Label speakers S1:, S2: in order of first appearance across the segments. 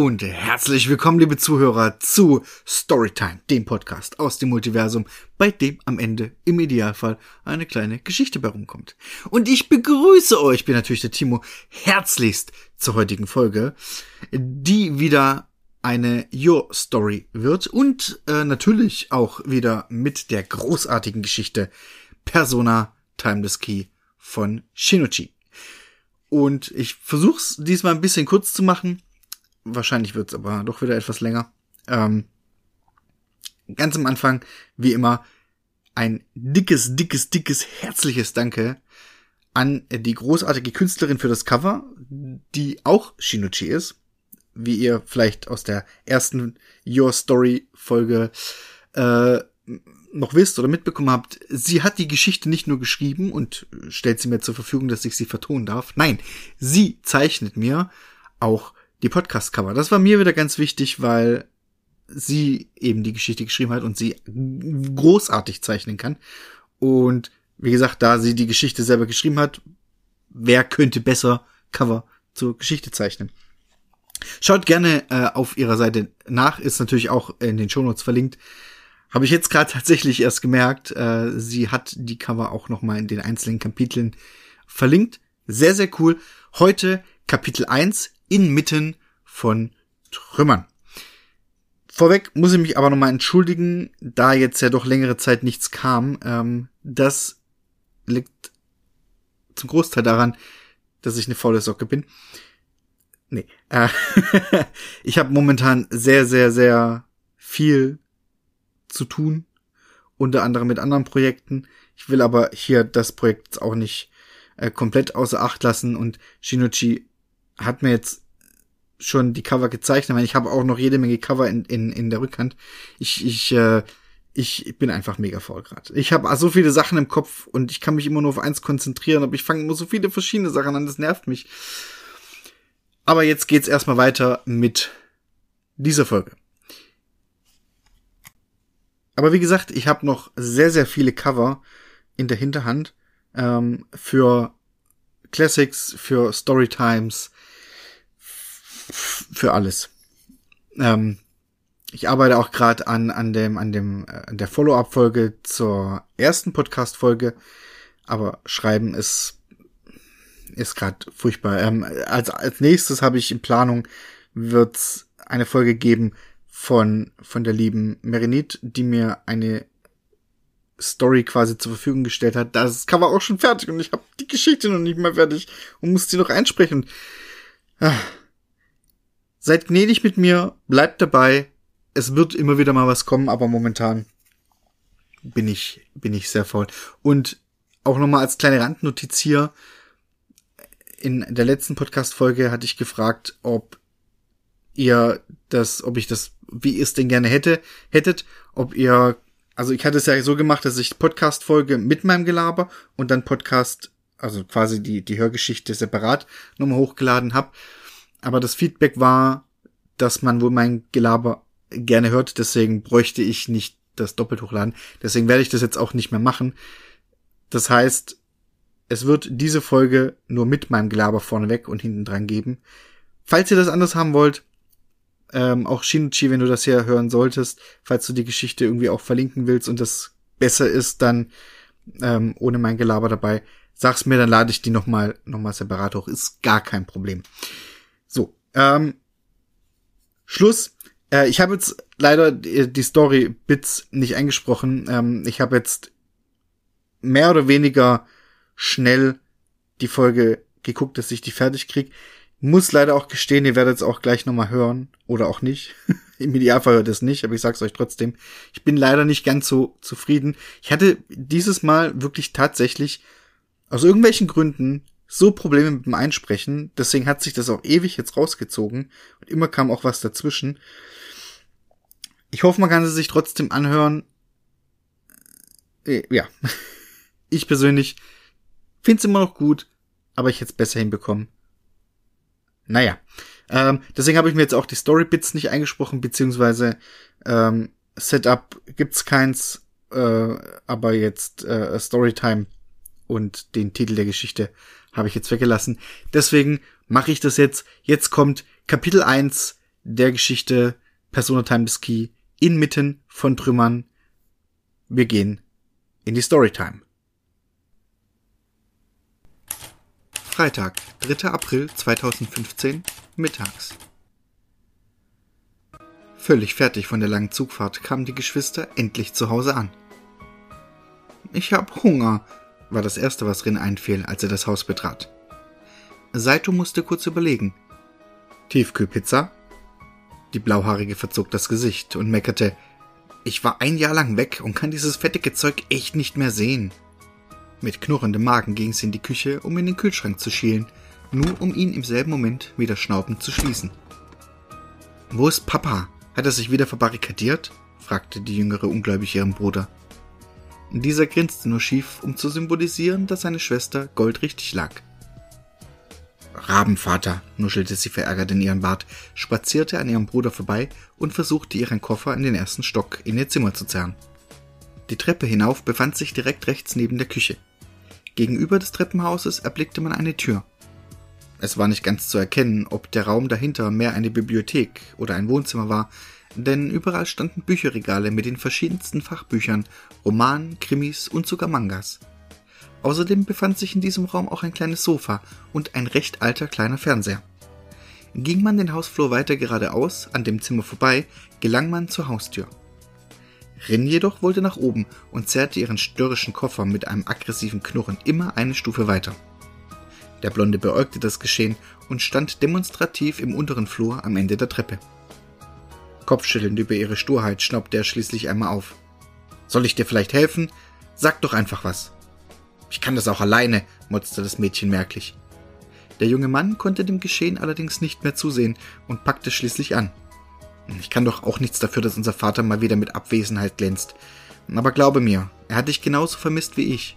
S1: und herzlich willkommen, liebe Zuhörer, zu Storytime, dem Podcast aus dem Multiversum, bei dem am Ende im Idealfall eine kleine Geschichte bei rumkommt. Und ich begrüße euch, bin natürlich der Timo, herzlichst zur heutigen Folge, die wieder eine Your Story wird und äh, natürlich auch wieder mit der großartigen Geschichte Persona Timeless Key von Shinichi. Und ich versuch's diesmal ein bisschen kurz zu machen Wahrscheinlich wird's aber doch wieder etwas länger. Ähm, ganz am Anfang, wie immer, ein dickes, dickes, dickes, herzliches Danke an die großartige Künstlerin für das Cover, die auch Shinichi ist, wie ihr vielleicht aus der ersten Your Story Folge äh, noch wisst oder mitbekommen habt, sie hat die Geschichte nicht nur geschrieben und stellt sie mir zur Verfügung, dass ich sie vertonen darf. Nein, sie zeichnet mir auch die Podcast-Cover. Das war mir wieder ganz wichtig, weil sie eben die Geschichte geschrieben hat und sie großartig zeichnen kann. Und wie gesagt, da sie die Geschichte selber geschrieben hat, wer könnte besser Cover zur Geschichte zeichnen? Schaut gerne äh, auf ihrer Seite nach, ist natürlich auch in den Shownotes verlinkt. Habe ich jetzt gerade tatsächlich erst gemerkt, äh, sie hat die Cover auch noch mal in den einzelnen Kapiteln verlinkt. Sehr, sehr cool. Heute Kapitel 1, inmitten von Trümmern. Vorweg muss ich mich aber nochmal entschuldigen, da jetzt ja doch längere Zeit nichts kam. Ähm, das liegt zum Großteil daran, dass ich eine faule Socke bin. Nee. Äh, ich habe momentan sehr, sehr, sehr viel zu tun. Unter anderem mit anderen Projekten. Ich will aber hier das Projekt auch nicht äh, komplett außer Acht lassen und Shinichi hat mir jetzt schon die Cover gezeichnet, weil ich habe auch noch jede Menge Cover in, in, in der Rückhand. Ich, ich, äh, ich bin einfach mega faul gerade. Ich habe so viele Sachen im Kopf und ich kann mich immer nur auf eins konzentrieren, aber ich fange immer so viele verschiedene Sachen an, das nervt mich. Aber jetzt geht's erstmal weiter mit dieser Folge. Aber wie gesagt, ich habe noch sehr, sehr viele Cover in der Hinterhand ähm, für Classics, für Storytimes, für alles. Ähm, ich arbeite auch gerade an an dem an dem äh, an der Follow-up Folge zur ersten Podcast Folge, aber schreiben ist ist gerade furchtbar. Ähm, als als nächstes habe ich in Planung wird's eine Folge geben von von der lieben Merinit, die mir eine Story quasi zur Verfügung gestellt hat. Das Cover auch schon fertig und ich habe die Geschichte noch nicht mal fertig und muss sie noch einsprechen. Ah, Seid gnädig mit mir, bleibt dabei. Es wird immer wieder mal was kommen, aber momentan bin ich, bin ich sehr faul. Und auch nochmal als kleine Randnotiz hier. In der letzten Podcast-Folge hatte ich gefragt, ob ihr das, ob ich das, wie ihr es denn gerne hätte, hättet, ob ihr, also ich hatte es ja so gemacht, dass ich Podcast-Folge mit meinem Gelaber und dann Podcast, also quasi die, die Hörgeschichte separat nochmal hochgeladen habe aber das Feedback war, dass man wohl mein Gelaber gerne hört, deswegen bräuchte ich nicht das doppelt hochladen. Deswegen werde ich das jetzt auch nicht mehr machen. Das heißt, es wird diese Folge nur mit meinem Gelaber vorneweg und hinten dran geben. Falls ihr das anders haben wollt, ähm, auch Shinichi, wenn du das hier hören solltest, falls du die Geschichte irgendwie auch verlinken willst und das besser ist, dann ähm, ohne mein Gelaber dabei, sag's mir, dann lade ich die nochmal noch mal separat hoch. Ist gar kein Problem. So, ähm, Schluss. Äh, ich habe jetzt leider die Story-Bits nicht eingesprochen. Ähm, ich habe jetzt mehr oder weniger schnell die Folge geguckt, dass ich die fertig krieg. Muss leider auch gestehen, ihr werdet es auch gleich nochmal hören. Oder auch nicht. Im Idealfall hört es nicht, aber ich sag's euch trotzdem. Ich bin leider nicht ganz so zufrieden. Ich hatte dieses Mal wirklich tatsächlich aus irgendwelchen Gründen so Probleme mit dem Einsprechen. Deswegen hat sich das auch ewig jetzt rausgezogen. Und immer kam auch was dazwischen. Ich hoffe, man kann sie sich trotzdem anhören. Äh, ja. Ich persönlich finde es immer noch gut, aber ich hätte es besser hinbekommen. Naja. Ähm, deswegen habe ich mir jetzt auch die Story-Bits nicht eingesprochen, beziehungsweise ähm, Setup gibt's keins, äh, aber jetzt äh, Storytime und den Titel der Geschichte habe ich jetzt weggelassen. Deswegen mache ich das jetzt. Jetzt kommt Kapitel 1 der Geschichte Persona Time des Key inmitten von Trümmern. Wir gehen in die Storytime. Freitag, 3. April 2015, mittags. Völlig fertig von der langen Zugfahrt kamen die Geschwister endlich zu Hause an. Ich hab Hunger, war das erste, was Rin einfiel, als er das Haus betrat. Saito musste kurz überlegen. Tiefkühlpizza? Die Blauhaarige verzog das Gesicht und meckerte, ich war ein Jahr lang weg und kann dieses fettige Zeug echt nicht mehr sehen. Mit knurrendem Magen ging sie in die Küche, um in den Kühlschrank zu schielen, nur um ihn im selben Moment wieder schnaubend zu schließen. Wo ist Papa? Hat er sich wieder verbarrikadiert? fragte die Jüngere ungläubig ihren Bruder. Dieser grinste nur schief, um zu symbolisieren, dass seine Schwester goldrichtig lag. Rabenvater, nuschelte sie verärgert in ihren Bart, spazierte an ihrem Bruder vorbei und versuchte ihren Koffer in den ersten Stock in ihr Zimmer zu zerren. Die Treppe hinauf befand sich direkt rechts neben der Küche. Gegenüber des Treppenhauses erblickte man eine Tür. Es war nicht ganz zu erkennen, ob der Raum dahinter mehr eine Bibliothek oder ein Wohnzimmer war, denn überall standen Bücherregale mit den verschiedensten Fachbüchern, Romanen, Krimis und sogar Mangas. Außerdem befand sich in diesem Raum auch ein kleines Sofa und ein recht alter kleiner Fernseher. Ging man den Hausflur weiter geradeaus, an dem Zimmer vorbei, gelang man zur Haustür. Rin jedoch wollte nach oben und zerrte ihren störrischen Koffer mit einem aggressiven Knurren immer eine Stufe weiter. Der Blonde beäugte das Geschehen und stand demonstrativ im unteren Flur am Ende der Treppe. Kopfschüttelnd über ihre Sturheit schnaubte er schließlich einmal auf. Soll ich dir vielleicht helfen? Sag doch einfach was. Ich kann das auch alleine, motzte das Mädchen merklich. Der junge Mann konnte dem Geschehen allerdings nicht mehr zusehen und packte schließlich an. Ich kann doch auch nichts dafür, dass unser Vater mal wieder mit Abwesenheit glänzt. Aber glaube mir, er hat dich genauso vermisst wie ich.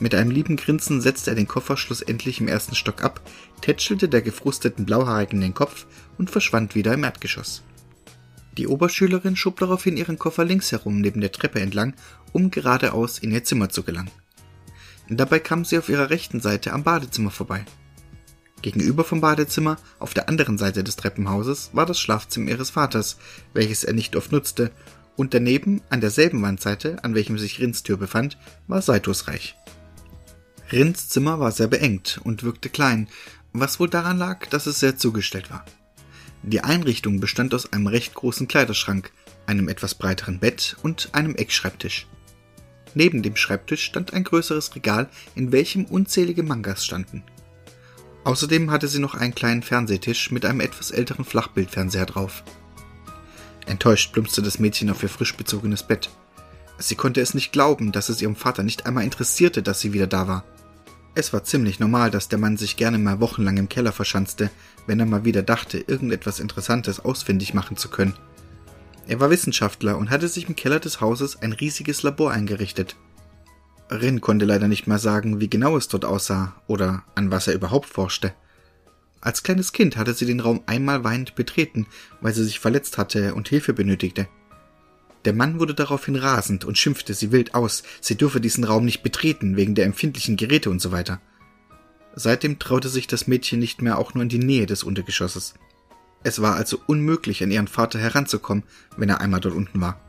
S1: Mit einem lieben Grinsen setzte er den Koffer schlussendlich im ersten Stock ab, tätschelte der gefrusteten Blauhaarigen den Kopf und verschwand wieder im Erdgeschoss. Die Oberschülerin schob daraufhin ihren Koffer links herum neben der Treppe entlang, um geradeaus in ihr Zimmer zu gelangen. Dabei kam sie auf ihrer rechten Seite am Badezimmer vorbei. Gegenüber vom Badezimmer, auf der anderen Seite des Treppenhauses, war das Schlafzimmer ihres Vaters, welches er nicht oft nutzte, und daneben, an derselben Wandseite, an welchem sich Rins Tür befand, war Saitos Reich. Rins Zimmer war sehr beengt und wirkte klein, was wohl daran lag, dass es sehr zugestellt war. Die Einrichtung bestand aus einem recht großen Kleiderschrank, einem etwas breiteren Bett und einem Eckschreibtisch. Neben dem Schreibtisch stand ein größeres Regal, in welchem unzählige Mangas standen. Außerdem hatte sie noch einen kleinen Fernsehtisch mit einem etwas älteren Flachbildfernseher drauf. Enttäuscht plumpste das Mädchen auf ihr frisch bezogenes Bett. Sie konnte es nicht glauben, dass es ihrem Vater nicht einmal interessierte, dass sie wieder da war. Es war ziemlich normal, dass der Mann sich gerne mal wochenlang im Keller verschanzte, wenn er mal wieder dachte, irgendetwas Interessantes ausfindig machen zu können. Er war Wissenschaftler und hatte sich im Keller des Hauses ein riesiges Labor eingerichtet. Rin konnte leider nicht mehr sagen, wie genau es dort aussah oder an was er überhaupt forschte. Als kleines Kind hatte sie den Raum einmal weinend betreten, weil sie sich verletzt hatte und Hilfe benötigte. Der Mann wurde daraufhin rasend und schimpfte sie wild aus, sie dürfe diesen Raum nicht betreten wegen der empfindlichen Geräte und so weiter. Seitdem traute sich das Mädchen nicht mehr auch nur in die Nähe des Untergeschosses. Es war also unmöglich, an ihren Vater heranzukommen, wenn er einmal dort unten war.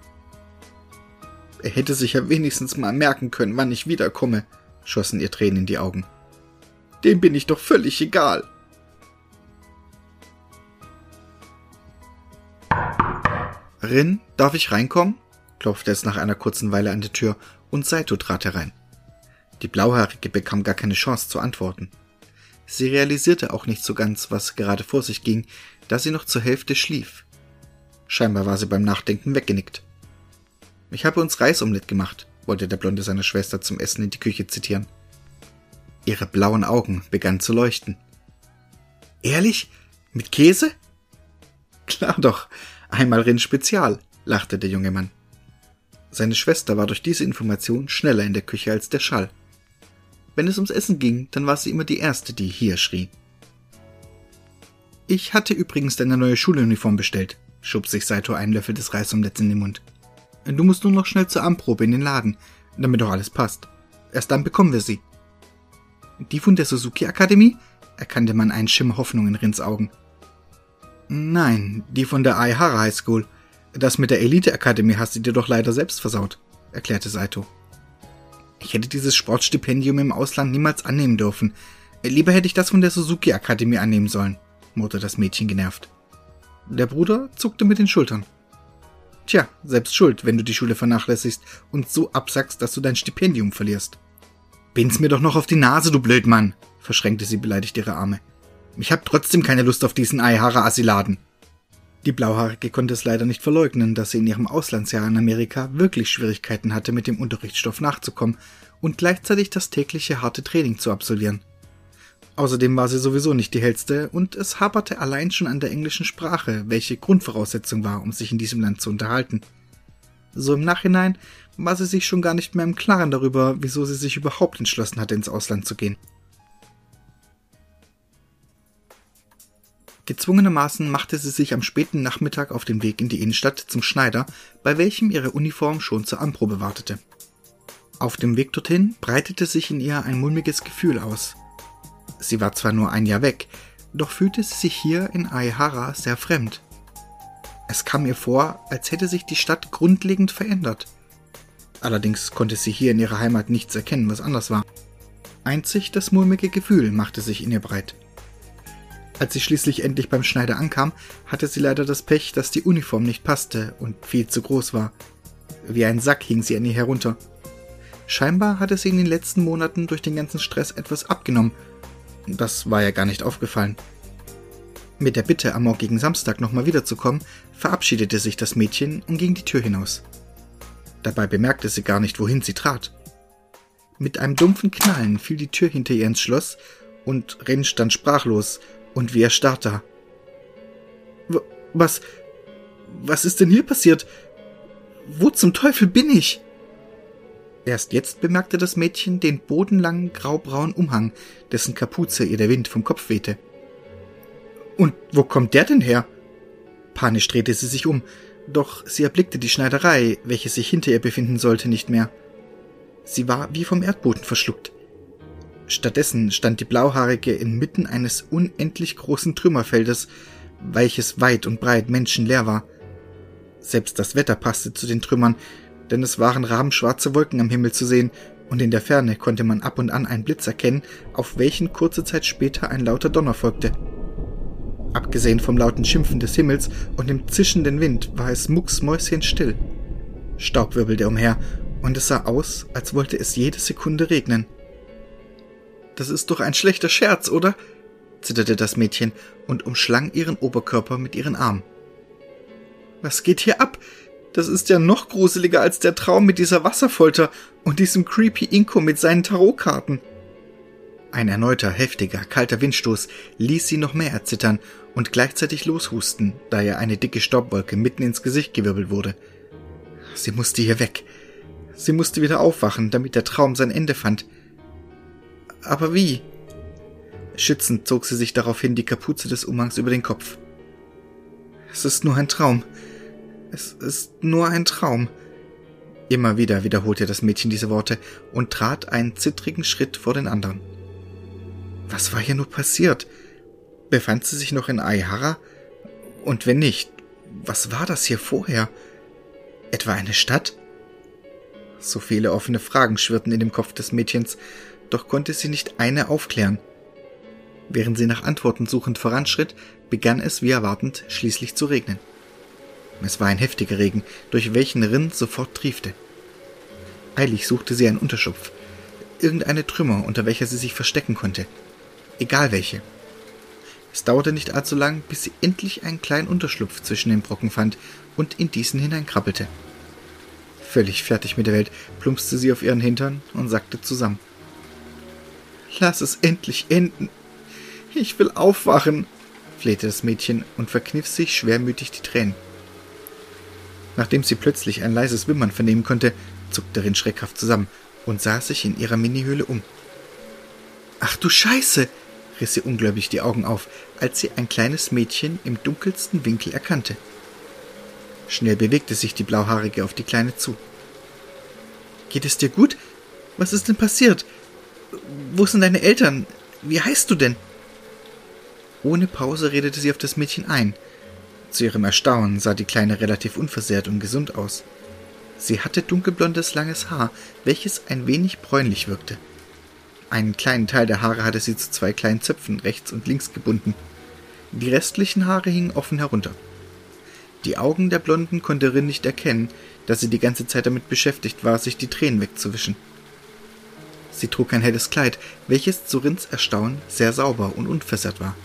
S1: Er hätte sich ja wenigstens mal merken können, wann ich wiederkomme, schossen ihr Tränen in die Augen. Dem bin ich doch völlig egal. Rin, darf ich reinkommen? klopfte es nach einer kurzen Weile an die Tür und Saito trat herein. Die Blauhaarige bekam gar keine Chance zu antworten. Sie realisierte auch nicht so ganz, was gerade vor sich ging, da sie noch zur Hälfte schlief. Scheinbar war sie beim Nachdenken weggenickt. Ich habe uns Reisomelett gemacht, wollte der Blonde seiner Schwester zum Essen in die Küche zitieren. Ihre blauen Augen begannen zu leuchten. Ehrlich? Mit Käse? Klar doch, einmal Rind Spezial, lachte der junge Mann. Seine Schwester war durch diese Information schneller in der Küche als der Schall. Wenn es ums Essen ging, dann war sie immer die Erste, die hier schrie. Ich hatte übrigens deine neue Schuluniform bestellt, schob sich Saito einen Löffel des Reisomelettes in den Mund. Du musst nur noch schnell zur Anprobe in den Laden, damit doch alles passt. Erst dann bekommen wir sie. Die von der Suzuki Akademie? erkannte man einen Schimmer Hoffnung in Rins Augen. Nein, die von der Aihara High School. Das mit der Elite-Akademie hast du dir doch leider selbst versaut, erklärte Saito. Ich hätte dieses Sportstipendium im Ausland niemals annehmen dürfen. Lieber hätte ich das von der Suzuki-Akademie annehmen sollen, murrte das Mädchen genervt. Der Bruder zuckte mit den Schultern. Tja, selbst schuld, wenn du die Schule vernachlässigst und so absackst, dass du dein Stipendium verlierst. Bin's mir doch noch auf die Nase, du Blödmann, verschränkte sie beleidigt ihre Arme. Ich hab trotzdem keine Lust auf diesen Aihara-Asiladen. Die Blauhaarige konnte es leider nicht verleugnen, dass sie in ihrem Auslandsjahr in Amerika wirklich Schwierigkeiten hatte, mit dem Unterrichtsstoff nachzukommen und gleichzeitig das tägliche harte Training zu absolvieren. Außerdem war sie sowieso nicht die hellste und es haperte allein schon an der englischen Sprache, welche Grundvoraussetzung war, um sich in diesem Land zu unterhalten. So im Nachhinein war sie sich schon gar nicht mehr im Klaren darüber, wieso sie sich überhaupt entschlossen hatte, ins Ausland zu gehen. Gezwungenermaßen machte sie sich am späten Nachmittag auf den Weg in die Innenstadt zum Schneider, bei welchem ihre Uniform schon zur Anprobe wartete. Auf dem Weg dorthin breitete sich in ihr ein mulmiges Gefühl aus. Sie war zwar nur ein Jahr weg, doch fühlte sie sich hier in Aihara sehr fremd. Es kam ihr vor, als hätte sich die Stadt grundlegend verändert. Allerdings konnte sie hier in ihrer Heimat nichts erkennen, was anders war. Einzig das mulmige Gefühl machte sich in ihr breit. Als sie schließlich endlich beim Schneider ankam, hatte sie leider das Pech, dass die Uniform nicht passte und viel zu groß war. Wie ein Sack hing sie an ihr herunter. Scheinbar hatte sie in den letzten Monaten durch den ganzen Stress etwas abgenommen. Das war ja gar nicht aufgefallen. Mit der Bitte, am morgigen Samstag nochmal wiederzukommen, verabschiedete sich das Mädchen und ging die Tür hinaus. Dabei bemerkte sie gar nicht, wohin sie trat. Mit einem dumpfen Knallen fiel die Tür hinter ihr ins Schloss und Ren stand sprachlos und wie erstarrt da. Was, was ist denn hier passiert? Wo zum Teufel bin ich? Erst jetzt bemerkte das Mädchen den bodenlangen graubraunen Umhang, dessen Kapuze ihr der Wind vom Kopf wehte. Und wo kommt der denn her? Panisch drehte sie sich um, doch sie erblickte die Schneiderei, welche sich hinter ihr befinden sollte, nicht mehr. Sie war wie vom Erdboden verschluckt. Stattdessen stand die Blauhaarige inmitten eines unendlich großen Trümmerfeldes, welches weit und breit menschenleer war. Selbst das Wetter passte zu den Trümmern, denn es waren rabenschwarze Wolken am Himmel zu sehen, und in der Ferne konnte man ab und an einen Blitz erkennen, auf welchen kurze Zeit später ein lauter Donner folgte. Abgesehen vom lauten Schimpfen des Himmels und dem zischenden Wind war es mucksmäuschenstill. Staub wirbelte umher, und es sah aus, als wollte es jede Sekunde regnen. Das ist doch ein schlechter Scherz, oder? zitterte das Mädchen und umschlang ihren Oberkörper mit ihren Armen. Was geht hier ab? Das ist ja noch gruseliger als der Traum mit dieser Wasserfolter und diesem creepy Inko mit seinen Tarotkarten. Ein erneuter, heftiger, kalter Windstoß ließ sie noch mehr erzittern und gleichzeitig loshusten, da ihr eine dicke Staubwolke mitten ins Gesicht gewirbelt wurde. Sie musste hier weg. Sie musste wieder aufwachen, damit der Traum sein Ende fand. Aber wie? Schützend zog sie sich daraufhin die Kapuze des Umhangs über den Kopf. Es ist nur ein Traum. Es ist nur ein Traum. Immer wieder wiederholte das Mädchen diese Worte und trat einen zittrigen Schritt vor den anderen. Was war hier nur passiert? Befand sie sich noch in Aihara? Und wenn nicht, was war das hier vorher? Etwa eine Stadt? So viele offene Fragen schwirrten in dem Kopf des Mädchens, doch konnte sie nicht eine aufklären. Während sie nach Antworten suchend voranschritt, begann es wie erwartend schließlich zu regnen. Es war ein heftiger Regen, durch welchen Rinn sofort triefte. Eilig suchte sie einen Unterschupf, irgendeine Trümmer, unter welcher sie sich verstecken konnte. Egal welche. Es dauerte nicht allzu lang, bis sie endlich einen kleinen Unterschlupf zwischen den Brocken fand und in diesen hineinkrabbelte. Völlig fertig mit der Welt plumpste sie auf ihren Hintern und sackte zusammen. Lass es endlich enden. Ich will aufwachen, flehte das Mädchen und verkniff sich schwermütig die Tränen. Nachdem sie plötzlich ein leises Wimmern vernehmen konnte, zuckte Rin schreckhaft zusammen und sah sich in ihrer Minihöhle um. Ach du Scheiße! riss sie ungläubig die Augen auf, als sie ein kleines Mädchen im dunkelsten Winkel erkannte. Schnell bewegte sich die Blauhaarige auf die Kleine zu. Geht es dir gut? Was ist denn passiert? Wo sind deine Eltern? Wie heißt du denn? Ohne Pause redete sie auf das Mädchen ein, Zu ihrem Erstaunen sah die Kleine relativ unversehrt und gesund aus. Sie hatte dunkelblondes, langes Haar, welches ein wenig bräunlich wirkte. Einen kleinen Teil der Haare hatte sie zu zwei kleinen Zöpfen rechts und links gebunden. Die restlichen Haare hingen offen herunter. Die Augen der Blonden konnte Rin nicht erkennen, da sie die ganze Zeit damit beschäftigt war, sich die Tränen wegzuwischen. Sie trug ein helles Kleid, welches zu Rins Erstaunen sehr sauber und unversehrt war.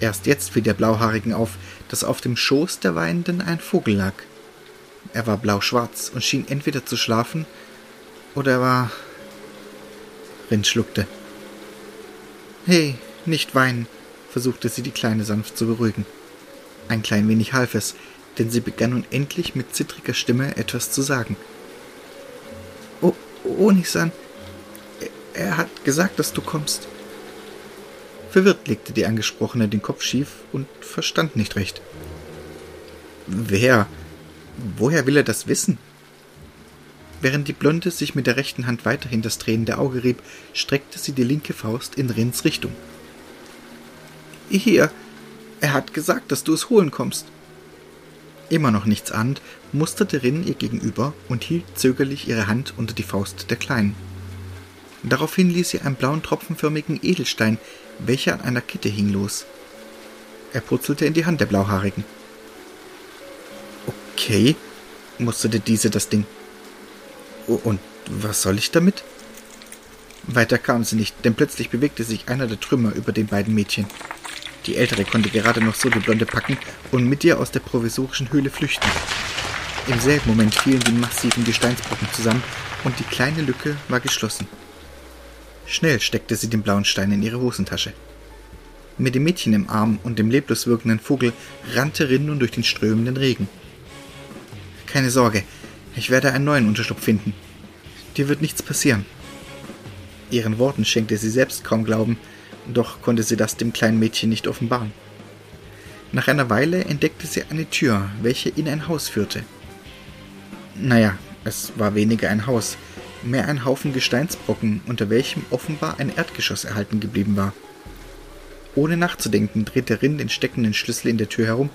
S1: Erst jetzt fiel der Blauhaarigen auf, dass auf dem Schoß der Weinenden ein Vogel lag. Er war blauschwarz und schien entweder zu schlafen oder er war. Rin schluckte. Hey, nicht weinen, versuchte sie die Kleine sanft zu beruhigen. Ein klein wenig half es, denn sie begann nun endlich mit zittriger Stimme etwas zu sagen. Oh, Onisan, er hat gesagt, dass du kommst. Verwirrt legte die Angesprochene den Kopf schief und verstand nicht recht. Wer? Woher will er das wissen? Während die Blonde sich mit der rechten Hand weiterhin das tränende Auge rieb, streckte sie die linke Faust in Rins Richtung. Hier, er hat gesagt, dass du es holen kommst. Immer noch nichts ahnt, musterte Rin ihr gegenüber und hielt zögerlich ihre Hand unter die Faust der Kleinen. Daraufhin ließ sie einen blauen tropfenförmigen Edelstein, welcher an einer Kette hing, los. Er purzelte in die Hand der Blauhaarigen. Okay, musterte diese das Ding. Und was soll ich damit? Weiter kam sie nicht, denn plötzlich bewegte sich einer der Trümmer über den beiden Mädchen. Die ältere konnte gerade noch so die Blonde packen und mit ihr aus der provisorischen Höhle flüchten. Im selben Moment fielen die massiven Gesteinsbrocken zusammen und die kleine Lücke war geschlossen. Schnell steckte sie den blauen Stein in ihre Hosentasche. Mit dem Mädchen im Arm und dem leblos wirkenden Vogel rannte Rin nun durch den strömenden Regen. Keine Sorge, ich werde einen neuen Unterschlupf finden. Dir wird nichts passieren. Ihren Worten schenkte sie selbst kaum Glauben, doch konnte sie das dem kleinen Mädchen nicht offenbaren. Nach einer Weile entdeckte sie eine Tür, welche in ein Haus führte. Naja, es war weniger ein Haus, mehr ein Haufen Gesteinsbrocken, unter welchem offenbar ein Erdgeschoss erhalten geblieben war. Ohne nachzudenken drehte Rin den steckenden Schlüssel in der Tür herum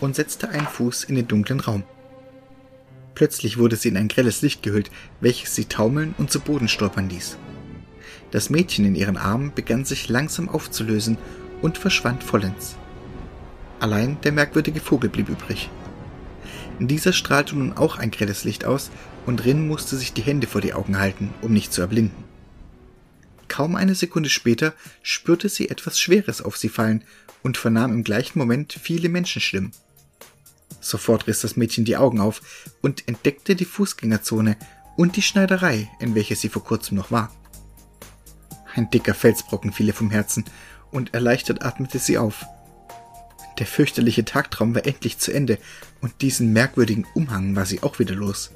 S1: und setzte einen Fuß in den dunklen Raum. Plötzlich wurde sie in ein grelles Licht gehüllt, welches sie taumeln und zu Boden stolpern ließ. Das Mädchen in ihren Armen begann sich langsam aufzulösen und verschwand vollends. Allein der merkwürdige Vogel blieb übrig. Dieser strahlte nun auch ein grelles Licht aus, und Rin musste sich die Hände vor die Augen halten, um nicht zu erblinden. Kaum eine Sekunde später spürte sie etwas Schweres auf sie fallen und vernahm im gleichen Moment viele Menschenstimmen. Sofort riss das Mädchen die Augen auf und entdeckte die Fußgängerzone und die Schneiderei, in welcher sie vor kurzem noch war. Ein dicker Felsbrocken fiel ihr vom Herzen, und erleichtert atmete sie auf. Der fürchterliche Tagtraum war endlich zu Ende, und diesen merkwürdigen Umhang war sie auch wieder los.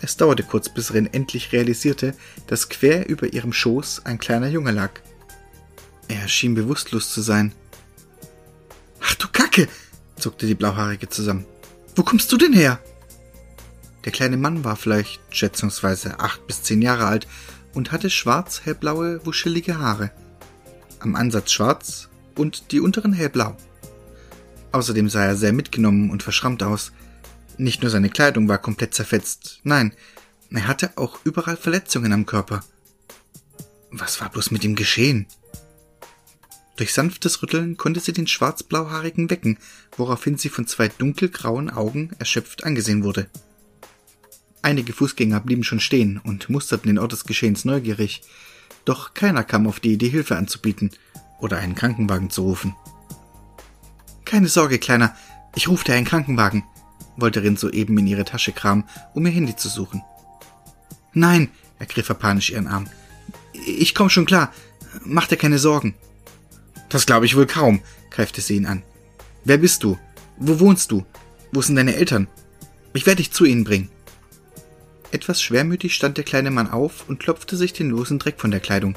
S1: Es dauerte kurz, bis Rin endlich realisierte, dass quer über ihrem Schoß ein kleiner Junge lag. Er schien bewusstlos zu sein. Ach du Kacke! zuckte die Blauhaarige zusammen. Wo kommst du denn her? Der kleine Mann war vielleicht schätzungsweise acht bis zehn Jahre alt und hatte schwarz-hellblaue, wuschelige Haare. Am Ansatz schwarz und die unteren hellblau. Außerdem sah er sehr mitgenommen und verschrammt aus. Nicht nur seine Kleidung war komplett zerfetzt, nein, er hatte auch überall Verletzungen am Körper. Was war bloß mit ihm geschehen? Durch sanftes Rütteln konnte sie den schwarzblauhaarigen wecken, woraufhin sie von zwei dunkelgrauen Augen erschöpft angesehen wurde. Einige Fußgänger blieben schon stehen und musterten den Ort des Geschehens neugierig, doch keiner kam auf die Idee, Hilfe anzubieten oder einen Krankenwagen zu rufen. Keine Sorge, Kleiner, ich rufe dir einen Krankenwagen, wollte Rin soeben in ihre Tasche kramen, um ihr Handy zu suchen. Nein, ergriff er panisch ihren Arm. Ich komm schon klar. Mach dir keine Sorgen. Das glaube ich wohl kaum, greifte sie ihn an. Wer bist du? Wo wohnst du? Wo sind deine Eltern? Ich werde dich zu ihnen bringen. Etwas schwermütig stand der kleine Mann auf und klopfte sich den losen Dreck von der Kleidung.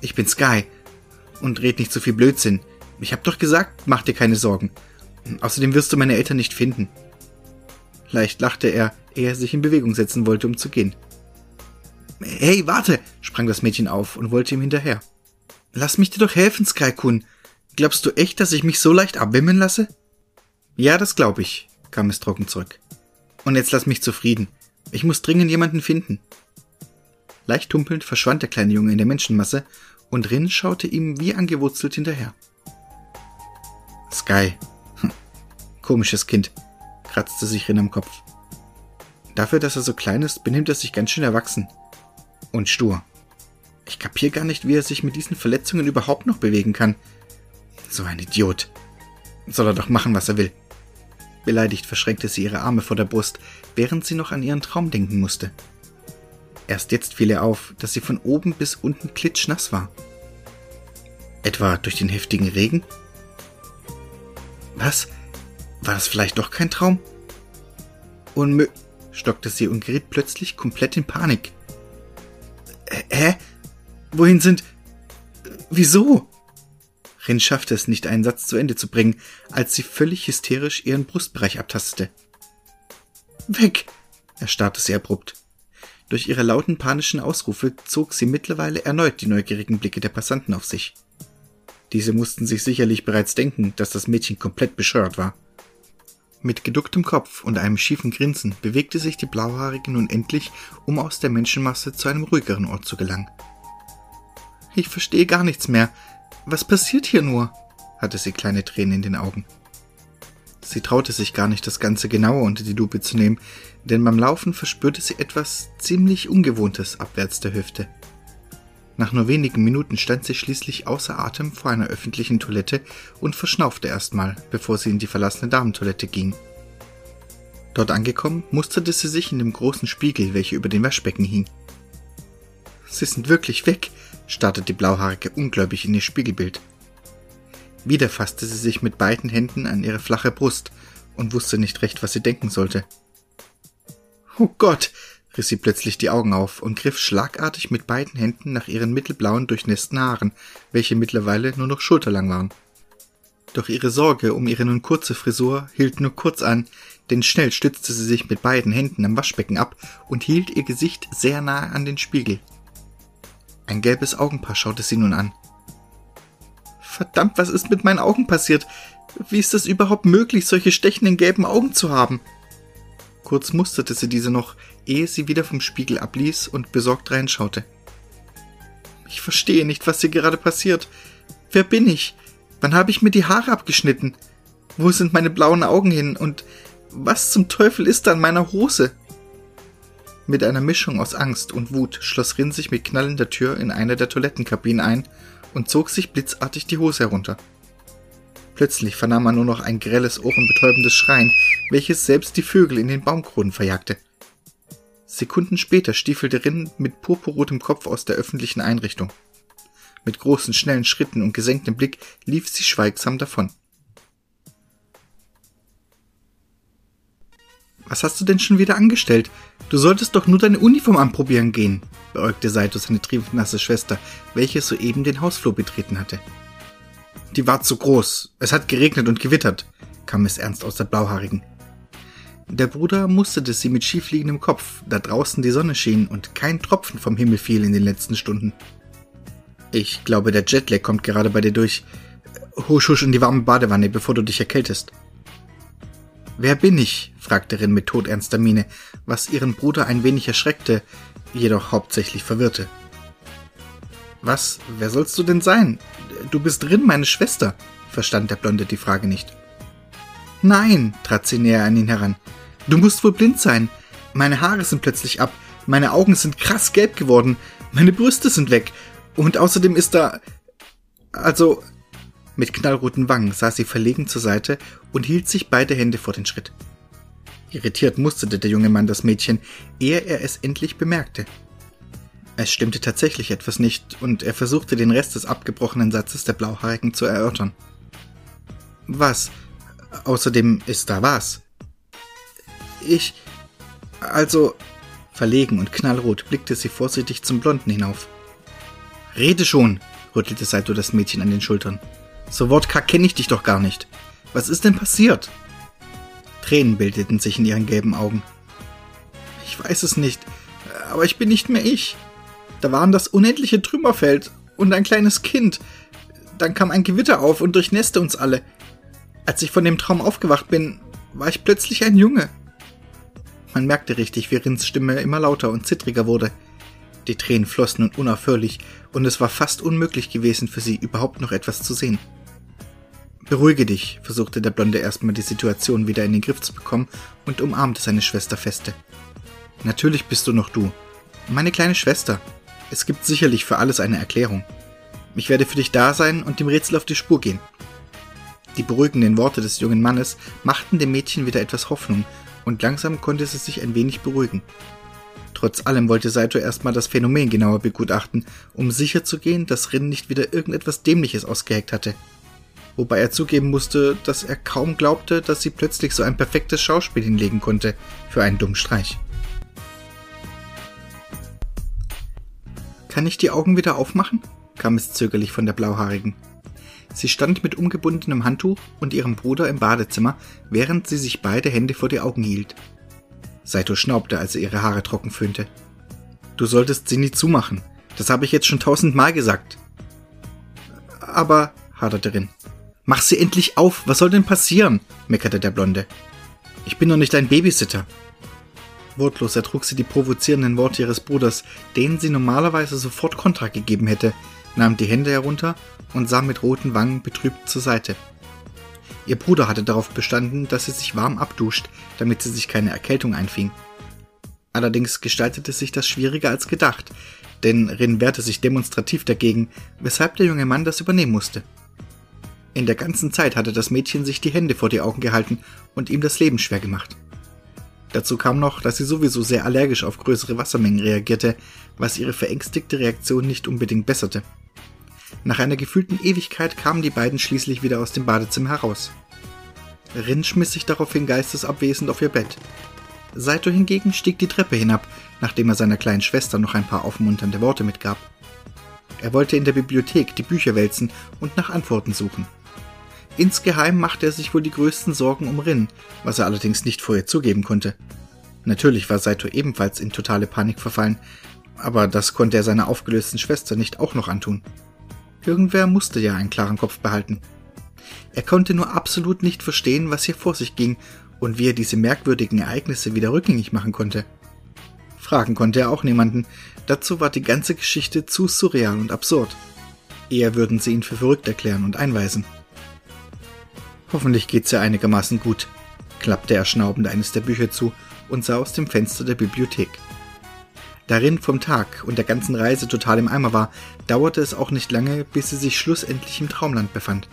S1: Ich bin Sky. Und red nicht so viel Blödsinn. Ich hab doch gesagt, mach dir keine Sorgen. Außerdem wirst du meine Eltern nicht finden. Leicht lachte er, ehe er sich in Bewegung setzen wollte, um zu gehen. Hey, warte! sprang das Mädchen auf und wollte ihm hinterher. Lass mich dir doch helfen, Sky-Kun. Glaubst du echt, dass ich mich so leicht abwimmeln lasse? Ja, das glaube ich, kam es trocken zurück. Und jetzt lass mich zufrieden. Ich muss dringend jemanden finden. Leicht tumpelnd verschwand der kleine Junge in der Menschenmasse und Rin schaute ihm wie angewurzelt hinterher. Sky. Hm. Komisches Kind, kratzte sich Rin am Kopf. Dafür, dass er so klein ist, benimmt er sich ganz schön erwachsen. Und stur. Ich kapier gar nicht, wie er sich mit diesen Verletzungen überhaupt noch bewegen kann. So ein Idiot. Soll er doch machen, was er will. Beleidigt verschränkte sie ihre Arme vor der Brust, während sie noch an ihren Traum denken musste. Erst jetzt fiel ihr auf, dass sie von oben bis unten klitschnass war. Etwa durch den heftigen Regen? Was? War das vielleicht doch kein Traum? Unmö stockte sie und geriet plötzlich komplett in Panik. Hä? Wohin sind. Wieso? Rin schaffte es nicht, einen Satz zu Ende zu bringen, als sie völlig hysterisch ihren Brustbereich abtastete. Weg! erstarrte sie abrupt. Durch ihre lauten panischen Ausrufe zog sie mittlerweile erneut die neugierigen Blicke der Passanten auf sich. Diese mussten sich sicherlich bereits denken, dass das Mädchen komplett bescheuert war. Mit geducktem Kopf und einem schiefen Grinsen bewegte sich die Blauhaarige nun endlich, um aus der Menschenmasse zu einem ruhigeren Ort zu gelangen. Ich verstehe gar nichts mehr. Was passiert hier nur? hatte sie kleine Tränen in den Augen. Sie traute sich gar nicht, das Ganze genauer unter die Lupe zu nehmen, denn beim Laufen verspürte sie etwas ziemlich Ungewohntes abwärts der Hüfte. Nach nur wenigen Minuten stand sie schließlich außer Atem vor einer öffentlichen Toilette und verschnaufte erstmal, bevor sie in die verlassene Damentoilette ging. Dort angekommen, musterte sie sich in dem großen Spiegel, welcher über dem Waschbecken hing. Sie sind wirklich weg, starrte die Blauhaarige ungläubig in ihr Spiegelbild. Wieder fasste sie sich mit beiden Händen an ihre flache Brust und wusste nicht recht, was sie denken sollte. Oh Gott, riss sie plötzlich die Augen auf und griff schlagartig mit beiden Händen nach ihren mittelblauen durchnässten Haaren, welche mittlerweile nur noch schulterlang waren. Doch ihre Sorge um ihre nun kurze Frisur hielt nur kurz an, denn schnell stützte sie sich mit beiden Händen am Waschbecken ab und hielt ihr Gesicht sehr nahe an den Spiegel. Ein gelbes Augenpaar schaute sie nun an. Verdammt, was ist mit meinen Augen passiert? Wie ist es überhaupt möglich, solche stechenden gelben Augen zu haben? Kurz musterte sie diese noch, ehe sie wieder vom Spiegel abließ und besorgt reinschaute. Ich verstehe nicht, was hier gerade passiert. Wer bin ich? Wann habe ich mir die Haare abgeschnitten? Wo sind meine blauen Augen hin? Und was zum Teufel ist da an meiner Hose? Mit einer Mischung aus Angst und Wut schloss Rin sich mit knallender Tür in eine der Toilettenkabinen ein und zog sich blitzartig die Hose herunter. Plötzlich vernahm man nur noch ein grelles, ohrenbetäubendes Schreien, welches selbst die Vögel in den Baumkronen verjagte. Sekunden später stiefelte Rin mit purpurrotem Kopf aus der öffentlichen Einrichtung. Mit großen, schnellen Schritten und gesenktem Blick lief sie schweigsam davon. Was hast du denn schon wieder angestellt? Du solltest doch nur deine Uniform anprobieren gehen, beäugte Saito seine triefnasse Schwester, welche soeben den Hausflur betreten hatte. Die war zu groß. Es hat geregnet und gewittert, kam es ernst aus der Blauhaarigen. Der Bruder musterte sie mit schiefliegendem Kopf, da draußen die Sonne schien und kein Tropfen vom Himmel fiel in den letzten Stunden. Ich glaube, der Jetlag kommt gerade bei dir durch. Husch, husch in die warme Badewanne, bevor du dich erkältest. Wer bin ich? fragte Rin mit todernster Miene, was ihren Bruder ein wenig erschreckte, jedoch hauptsächlich verwirrte. Was? Wer sollst du denn sein? Du bist Rin, meine Schwester, verstand der Blonde die Frage nicht. Nein, trat sie näher an ihn heran. Du musst wohl blind sein. Meine Haare sind plötzlich ab, meine Augen sind krass gelb geworden, meine Brüste sind weg und außerdem ist da. Also. Mit knallroten Wangen sah sie verlegen zur Seite und hielt sich beide Hände vor den Schritt. Irritiert musterte der junge Mann das Mädchen, ehe er es endlich bemerkte. Es stimmte tatsächlich etwas nicht, und er versuchte den Rest des abgebrochenen Satzes der Blauhaarigen zu erörtern. Was? Außerdem ist da was. Ich. Also. Verlegen und knallrot blickte sie vorsichtig zum Blonden hinauf. Rede schon, rüttelte Saito das Mädchen an den Schultern. So wortkarg kenne ich dich doch gar nicht. Was ist denn passiert? Tränen bildeten sich in ihren gelben Augen. Ich weiß es nicht, aber ich bin nicht mehr ich. Da waren das unendliche Trümmerfeld und ein kleines Kind. dann kam ein Gewitter auf und durchnässte uns alle. Als ich von dem Traum aufgewacht bin, war ich plötzlich ein Junge. Man merkte richtig, wie Rins Stimme immer lauter und zittriger wurde. Die Tränen flossen nun unaufhörlich, und es war fast unmöglich gewesen für sie, überhaupt noch etwas zu sehen. Beruhige dich, versuchte der Blonde erstmal die Situation wieder in den Griff zu bekommen und umarmte seine Schwester feste. Natürlich bist du noch du. Meine kleine Schwester. Es gibt sicherlich für alles eine Erklärung. Ich werde für dich da sein und dem Rätsel auf die Spur gehen. Die beruhigenden Worte des jungen Mannes machten dem Mädchen wieder etwas Hoffnung, und langsam konnte sie sich ein wenig beruhigen. Trotz allem wollte Saito erstmal das Phänomen genauer begutachten, um sicherzugehen, dass Rin nicht wieder irgendetwas Dämliches ausgeheckt hatte. Wobei er zugeben musste, dass er kaum glaubte, dass sie plötzlich so ein perfektes Schauspiel hinlegen konnte für einen dummen Streich. Kann ich die Augen wieder aufmachen? kam es zögerlich von der Blauhaarigen. Sie stand mit umgebundenem Handtuch und ihrem Bruder im Badezimmer, während sie sich beide Hände vor die Augen hielt. Saito schnaubte, als er ihre Haare trocken föhnte. Du solltest sie nie zumachen. Das habe ich jetzt schon tausendmal gesagt. Aber, haderte Rin. Mach sie endlich auf. Was soll denn passieren? meckerte der Blonde. Ich bin doch nicht dein Babysitter. Wortlos ertrug sie die provozierenden Worte ihres Bruders, denen sie normalerweise sofort Kontra gegeben hätte, nahm die Hände herunter und sah mit roten Wangen betrübt zur Seite. Ihr Bruder hatte darauf bestanden, dass sie sich warm abduscht, damit sie sich keine Erkältung einfing. Allerdings gestaltete sich das schwieriger als gedacht, denn Rin wehrte sich demonstrativ dagegen, weshalb der junge Mann das übernehmen musste. In der ganzen Zeit hatte das Mädchen sich die Hände vor die Augen gehalten und ihm das Leben schwer gemacht. Dazu kam noch, dass sie sowieso sehr allergisch auf größere Wassermengen reagierte, was ihre verängstigte Reaktion nicht unbedingt besserte. Nach einer gefühlten Ewigkeit kamen die beiden schließlich wieder aus dem Badezimmer heraus. Rin schmiss sich daraufhin geistesabwesend auf ihr Bett. Saito hingegen stieg die Treppe hinab, nachdem er seiner kleinen Schwester noch ein paar aufmunternde Worte mitgab. Er wollte in der Bibliothek die Bücher wälzen und nach Antworten suchen. Insgeheim machte er sich wohl die größten Sorgen um Rin, was er allerdings nicht vorher zugeben konnte. Natürlich war Saito ebenfalls in totale Panik verfallen, aber das konnte er seiner aufgelösten Schwester nicht auch noch antun. Irgendwer musste ja einen klaren Kopf behalten. Er konnte nur absolut nicht verstehen, was hier vor sich ging und wie er diese merkwürdigen Ereignisse wieder rückgängig machen konnte. Fragen konnte er auch niemanden, dazu war die ganze Geschichte zu surreal und absurd. Eher würden sie ihn für verrückt erklären und einweisen. Hoffentlich geht's ja einigermaßen gut, klappte er schnaubend eines der Bücher zu und sah aus dem Fenster der Bibliothek. Darin vom Tag und der ganzen Reise total im Eimer war, dauerte es auch nicht lange, bis sie sich schlussendlich im Traumland befand.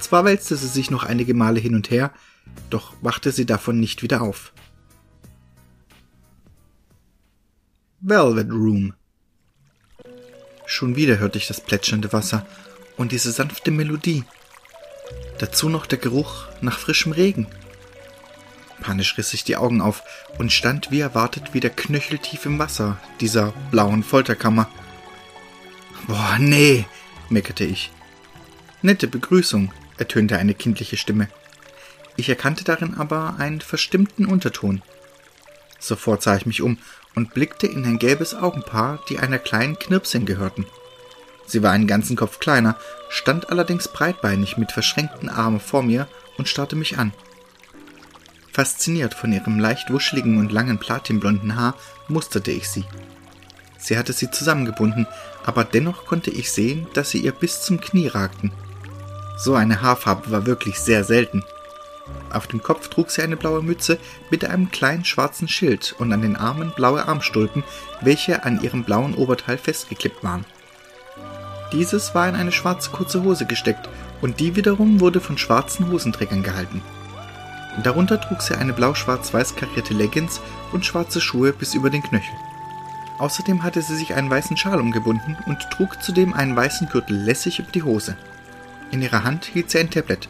S1: Zwar wälzte sie sich noch einige Male hin und her, doch wachte sie davon nicht wieder auf. Velvet Room. Schon wieder hörte ich das plätschernde Wasser und diese sanfte Melodie. Dazu noch der Geruch nach frischem Regen. Panisch riss ich die Augen auf und stand wie erwartet wieder knöcheltief im Wasser dieser blauen Folterkammer. Boah, nee, meckerte ich. Nette Begrüßung, ertönte eine kindliche Stimme. Ich erkannte darin aber einen verstimmten Unterton. Sofort sah ich mich um und blickte in ein gelbes Augenpaar, die einer kleinen Knirpsin gehörten. Sie war einen ganzen Kopf kleiner, stand allerdings breitbeinig mit verschränkten Armen vor mir und starrte mich an. Fasziniert von ihrem leicht wuscheligen und langen platinblonden Haar musterte ich sie. Sie hatte sie zusammengebunden, aber dennoch konnte ich sehen, dass sie ihr bis zum Knie ragten. So eine Haarfarbe war wirklich sehr selten. Auf dem Kopf trug sie eine blaue Mütze mit einem kleinen schwarzen Schild und an den Armen blaue Armstulpen, welche an ihrem blauen Oberteil festgeklippt waren. Dieses war in eine schwarze kurze Hose gesteckt und die wiederum wurde von schwarzen Hosenträgern gehalten. Darunter trug sie eine blau-schwarz-weiß karierte Leggings und schwarze Schuhe bis über den Knöchel. Außerdem hatte sie sich einen weißen Schal umgebunden und trug zudem einen weißen Gürtel lässig über die Hose. In ihrer Hand hielt sie ein Tablet.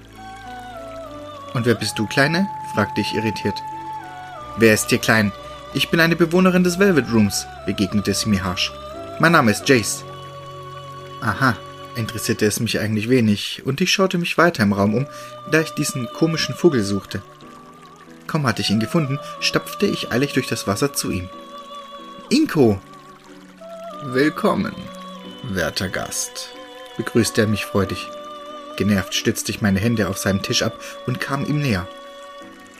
S1: Und wer bist du, Kleine? fragte ich irritiert. Wer ist hier klein? Ich bin eine Bewohnerin des Velvet Rooms, begegnete sie mir harsch. Mein Name ist Jace. Aha, interessierte es mich eigentlich wenig, und ich schaute mich weiter im Raum um, da ich diesen komischen Vogel suchte. Kaum hatte ich ihn gefunden, stapfte ich eilig durch das Wasser zu ihm. Inko! Willkommen, werter Gast, begrüßte er mich freudig. Genervt stützte ich meine Hände auf seinem Tisch ab und kam ihm näher.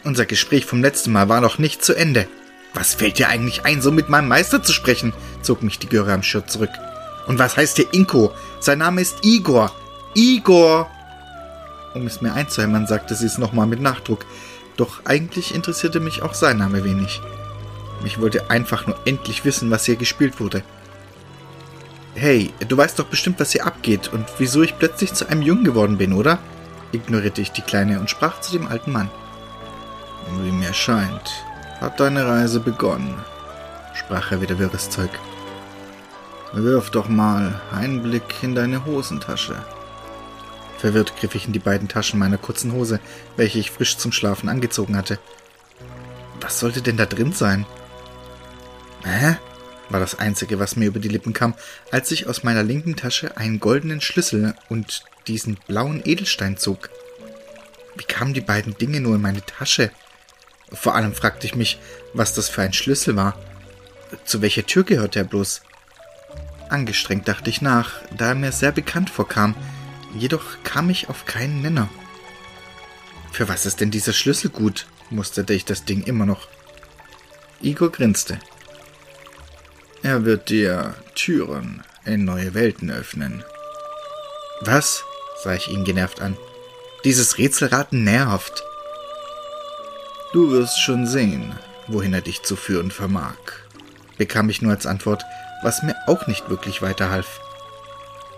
S1: Unser Gespräch vom letzten Mal war noch nicht zu Ende. Was fällt dir eigentlich ein, so mit meinem Meister zu sprechen? zog mich die Göre am Schirr zurück. Und was heißt der Inko? Sein Name ist Igor. Igor! Um es mir einzuhämmern, sagte sie es nochmal mit Nachdruck. Doch eigentlich interessierte mich auch sein Name wenig. Ich wollte einfach nur endlich wissen, was hier gespielt wurde. Hey, du weißt doch bestimmt, was hier abgeht und wieso ich plötzlich zu einem Jungen geworden bin, oder? ignorierte ich die Kleine und sprach zu dem alten Mann. Wie mir scheint, hat deine Reise begonnen, sprach er wieder wirres Zeug. Wirf doch mal einen Blick in deine Hosentasche. Verwirrt griff ich in die beiden Taschen meiner kurzen Hose, welche ich frisch zum Schlafen angezogen hatte. Was sollte denn da drin sein? Hä? war das Einzige, was mir über die Lippen kam, als ich aus meiner linken Tasche einen goldenen Schlüssel und diesen blauen Edelstein zog. Wie kamen die beiden Dinge nur in meine Tasche? Vor allem fragte ich mich, was das für ein Schlüssel war. Zu welcher Tür gehörte er bloß? Angestrengt dachte ich nach, da er mir sehr bekannt vorkam, jedoch kam ich auf keinen Nenner. Für was ist denn dieser Schlüssel gut? musterte ich das Ding immer noch. Igor grinste. Er wird dir Türen in neue Welten öffnen. Was? sah ich ihn genervt an. Dieses Rätselraten nervt. Du wirst schon sehen, wohin er dich zu führen vermag, bekam ich nur als Antwort, was mir auch nicht wirklich weiterhalf.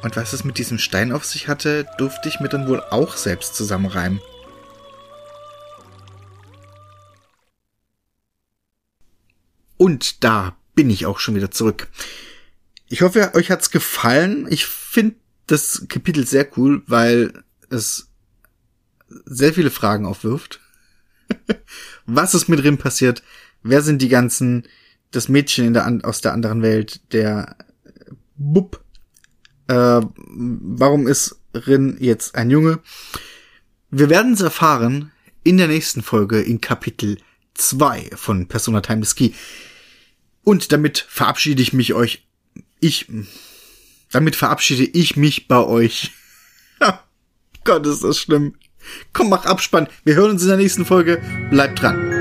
S1: Und was es mit diesem Stein auf sich hatte, durfte ich mir dann wohl auch selbst zusammenreimen. Und da bin ich auch schon wieder zurück. Ich hoffe, euch hat's gefallen. Ich finde das Kapitel sehr cool, weil es sehr viele Fragen aufwirft. Was ist mit Rim passiert? Wer sind die ganzen, das Mädchen in der, aus der anderen Welt, der Bub? Äh, warum ist Rin jetzt ein Junge? Wir werden es erfahren in der nächsten Folge in Kapitel 2 von Persona Timeless Key. Und damit verabschiede ich mich euch. Ich. Damit verabschiede ich mich bei euch. Gott, ist das schlimm. Komm, mach Abspann. Wir hören uns in der nächsten Folge. Bleibt dran.